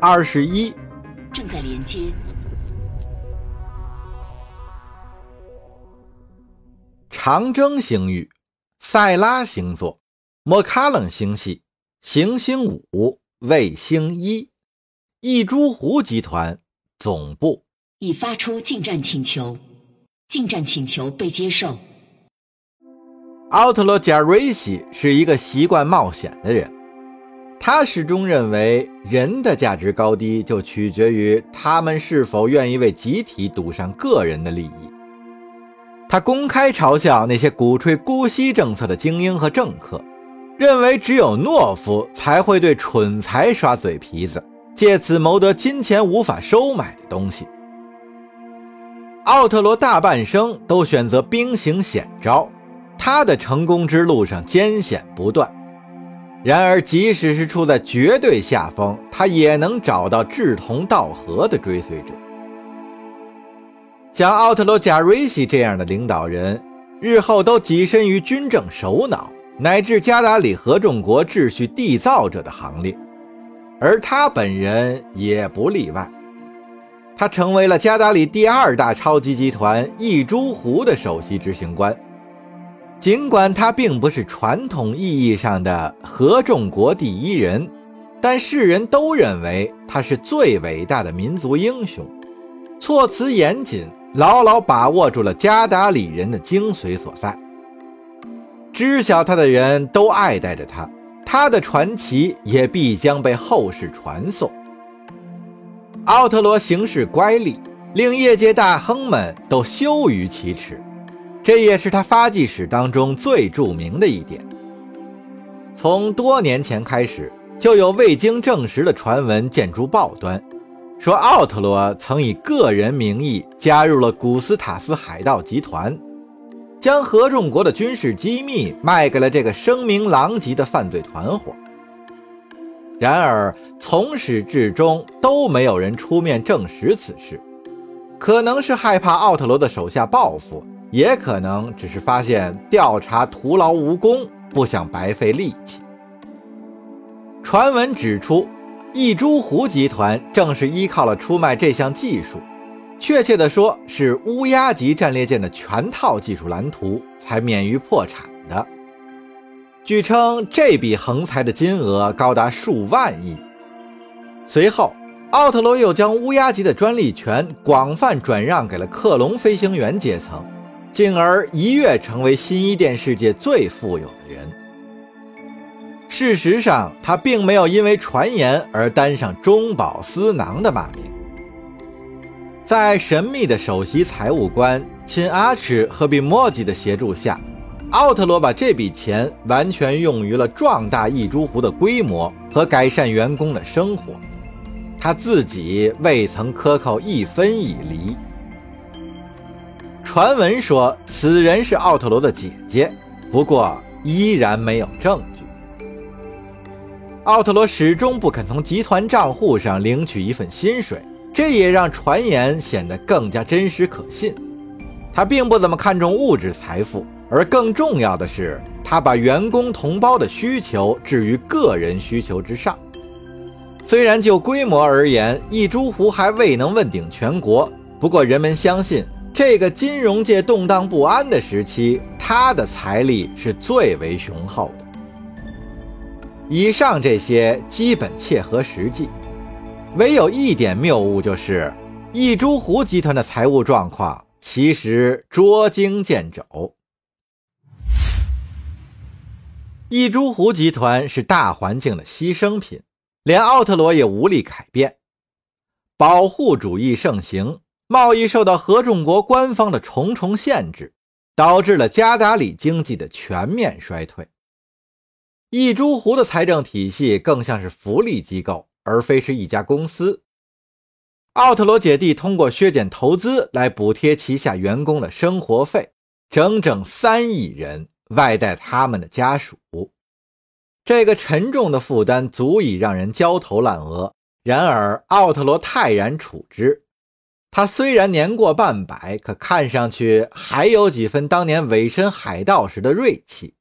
二十一，正在连接。长征星域，塞拉星座，莫卡冷星系，行星五，卫星一，一株湖集团总部已发出进站请求，进站请求被接受。奥特洛贾瑞西是一个习惯冒险的人。他始终认为，人的价值高低就取决于他们是否愿意为集体赌上个人的利益。他公开嘲笑那些鼓吹姑息政策的精英和政客，认为只有懦夫才会对蠢材耍嘴皮子，借此谋得金钱无法收买的东西。奥特罗大半生都选择兵行险招，他的成功之路上艰险不断。然而，即使是处在绝对下风，他也能找到志同道合的追随者。像奥特罗·贾瑞西这样的领导人，日后都跻身于军政首脑乃至加达里合众国秩序缔造者的行列，而他本人也不例外。他成为了加达里第二大超级集团一株湖的首席执行官。尽管他并不是传统意义上的合众国第一人，但世人都认为他是最伟大的民族英雄。措辞严谨，牢牢把握住了加达里人的精髓所在。知晓他的人都爱戴着他，他的传奇也必将被后世传颂。奥特罗行事乖戾，令业界大亨们都羞于启齿。这也是他发迹史当中最著名的一点。从多年前开始，就有未经证实的传闻见诸报端，说奥特罗曾以个人名义加入了古斯塔斯海盗集团，将合众国的军事机密卖给了这个声名狼藉的犯罪团伙。然而，从始至终都没有人出面证实此事，可能是害怕奥特罗的手下报复。也可能只是发现调查徒劳无功，不想白费力气。传闻指出，一株湖集团正是依靠了出卖这项技术，确切的说是乌鸦级战列舰的全套技术蓝图，才免于破产的。据称，这笔横财的金额高达数万亿。随后，奥特罗又将乌鸦级的专利权广泛转让给了克隆飞行员阶层。进而一跃成为新伊甸世界最富有的人。事实上，他并没有因为传言而担上中饱私囊的骂名。在神秘的首席财务官亲阿赤和比莫吉的协助下，奥特罗把这笔钱完全用于了壮大异珠湖的规模和改善员工的生活，他自己未曾克扣一分一厘。传闻说此人是奥特罗的姐姐，不过依然没有证据。奥特罗始终不肯从集团账户上领取一份薪水，这也让传言显得更加真实可信。他并不怎么看重物质财富，而更重要的是，他把员工同胞的需求置于个人需求之上。虽然就规模而言，一株湖还未能问鼎全国，不过人们相信。这个金融界动荡不安的时期，他的财力是最为雄厚的。以上这些基本切合实际，唯有一点谬误，就是一株湖集团的财务状况其实捉襟见肘。一株湖集团是大环境的牺牲品，连奥特罗也无力改变。保护主义盛行。贸易受到合众国官方的重重限制，导致了加达里经济的全面衰退。一株湖的财政体系更像是福利机构，而非是一家公司。奥特罗姐弟通过削减投资来补贴旗下员工的生活费，整整三亿人，外带他们的家属。这个沉重的负担足以让人焦头烂额。然而，奥特罗泰然处之。他虽然年过半百，可看上去还有几分当年委身海盗时的锐气。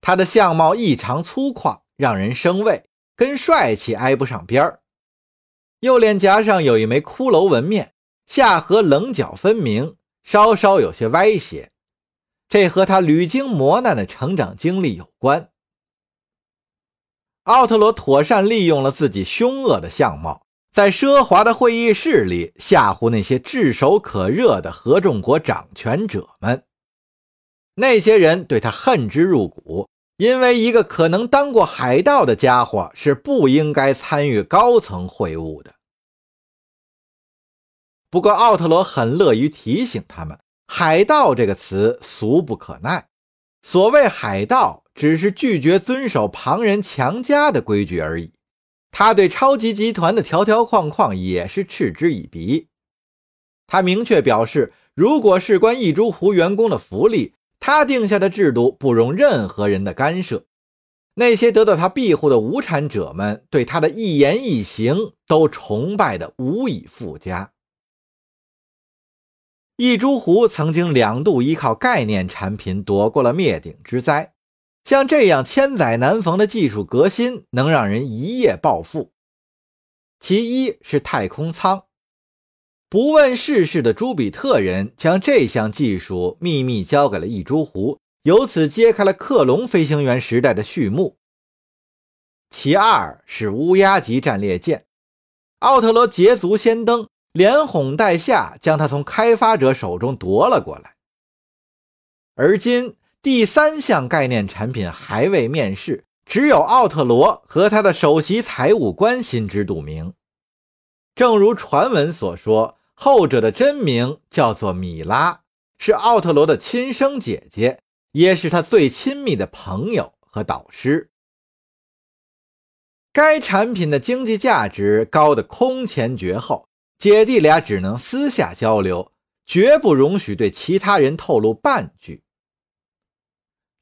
他的相貌异常粗犷，让人生畏，跟帅气挨不上边儿。右脸颊上有一枚骷髅纹面，下颌棱角分明，稍稍有些歪斜。这和他屡经磨难的成长经历有关。奥特罗妥善利用了自己凶恶的相貌，在奢华的会议室里吓唬那些炙手可热的合众国掌权者们。那些人对他恨之入骨，因为一个可能当过海盗的家伙是不应该参与高层会晤的。不过，奥特罗很乐于提醒他们：“海盗这个词俗不可耐，所谓海盗。”只是拒绝遵守旁人强加的规矩而已。他对超级集团的条条框框也是嗤之以鼻。他明确表示，如果事关一株湖员工的福利，他定下的制度不容任何人的干涉。那些得到他庇护的无产者们，对他的一言一行都崇拜的无以复加。一株湖曾经两度依靠概念产品躲过了灭顶之灾。像这样千载难逢的技术革新，能让人一夜暴富。其一是太空舱，不问世事的朱比特人将这项技术秘密交给了一株湖，由此揭开了克隆飞行员时代的序幕。其二是乌鸦级战列舰，奥特罗捷足先登，连哄带吓将它从开发者手中夺了过来，而今。第三项概念产品还未面世，只有奥特罗和他的首席财务官心知肚明。正如传闻所说，后者的真名叫做米拉，是奥特罗的亲生姐姐，也是他最亲密的朋友和导师。该产品的经济价值高的空前绝后，姐弟俩只能私下交流，绝不容许对其他人透露半句。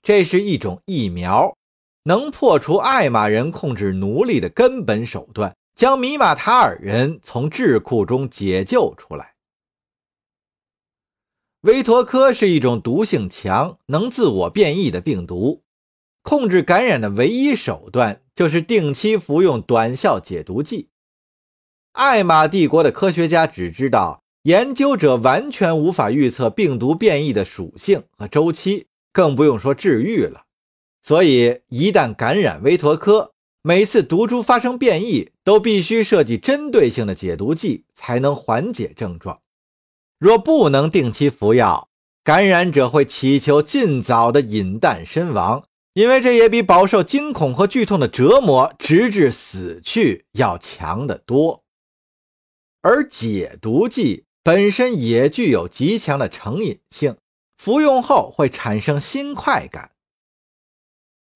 这是一种疫苗，能破除艾玛人控制奴隶的根本手段，将米马塔尔人从智库中解救出来。维托科是一种毒性强、能自我变异的病毒，控制感染的唯一手段就是定期服用短效解毒剂。艾玛帝国的科学家只知道，研究者完全无法预测病毒变异的属性和周期。更不用说治愈了，所以一旦感染维托科，每次毒株发生变异，都必须设计针对性的解毒剂，才能缓解症状。若不能定期服药，感染者会祈求尽早的饮弹身亡，因为这也比饱受惊恐和剧痛的折磨，直至死去要强得多。而解毒剂本身也具有极强的成瘾性。服用后会产生新快感，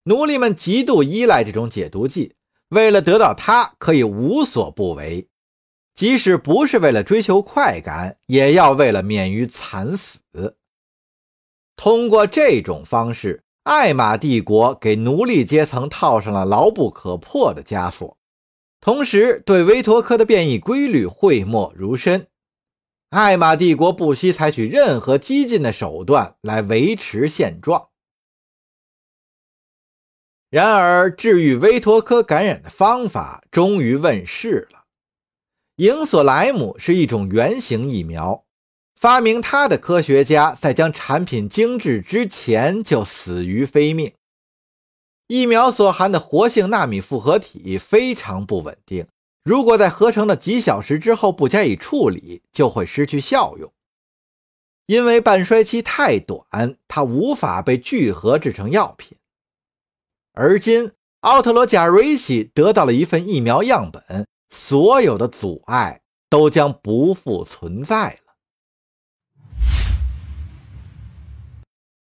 奴隶们极度依赖这种解毒剂，为了得到它，可以无所不为，即使不是为了追求快感，也要为了免于惨死。通过这种方式，艾玛帝国给奴隶阶层套上了牢不可破的枷锁，同时对维托科的变异规律讳莫如深。艾玛帝国不惜采取任何激进的手段来维持现状。然而，治愈威托科感染的方法终于问世了。影索莱姆是一种原型疫苗，发明它的科学家在将产品精制之前就死于非命。疫苗所含的活性纳米复合体非常不稳定。如果在合成的几小时之后不加以处理，就会失去效用。因为半衰期太短，它无法被聚合制成药品。而今，奥特罗贾瑞西得到了一份疫苗样本，所有的阻碍都将不复存在了。